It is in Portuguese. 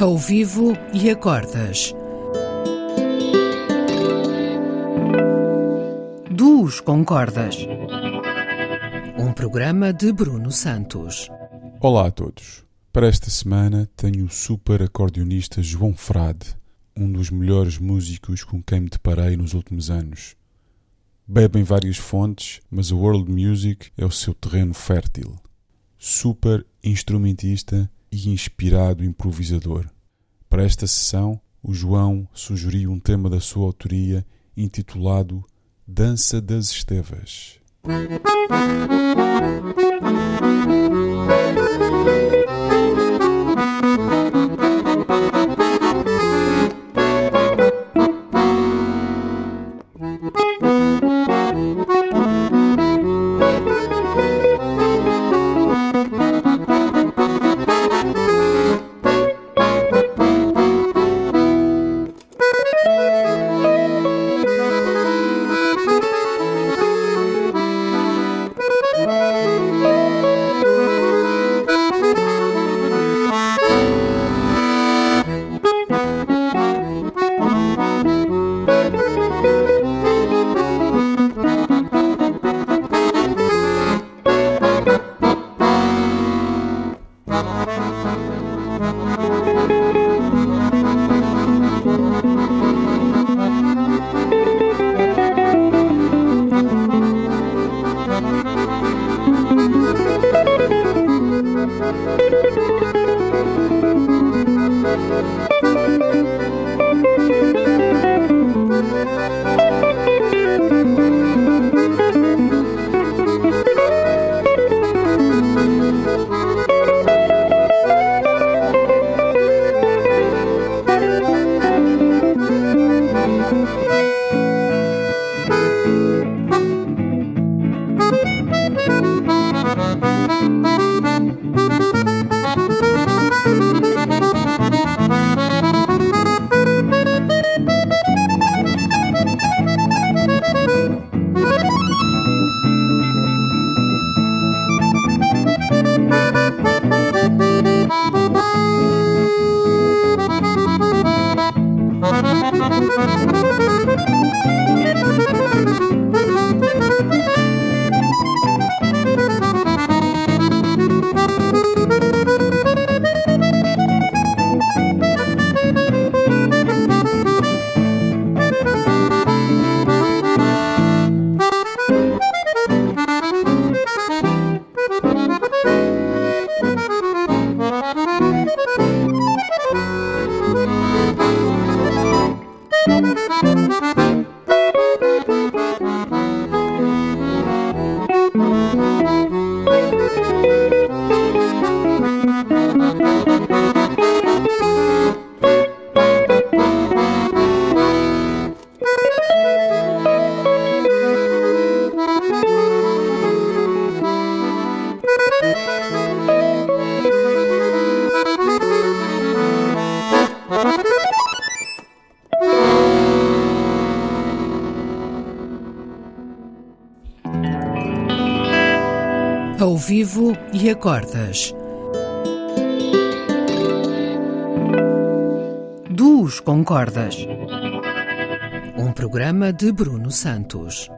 Ao vivo e a cordas. Duos com cordas. Um programa de Bruno Santos. Olá a todos. Para esta semana tenho o super acordeonista João Frade, um dos melhores músicos com quem me deparei nos últimos anos. Bebe em várias fontes, mas a world music é o seu terreno fértil. Super instrumentista e inspirado improvisador. Para esta sessão, o João sugeriu um tema da sua autoria intitulado Dança das Estevas. Ao vivo e a cordas. Duos com cordas. Um programa de Bruno Santos.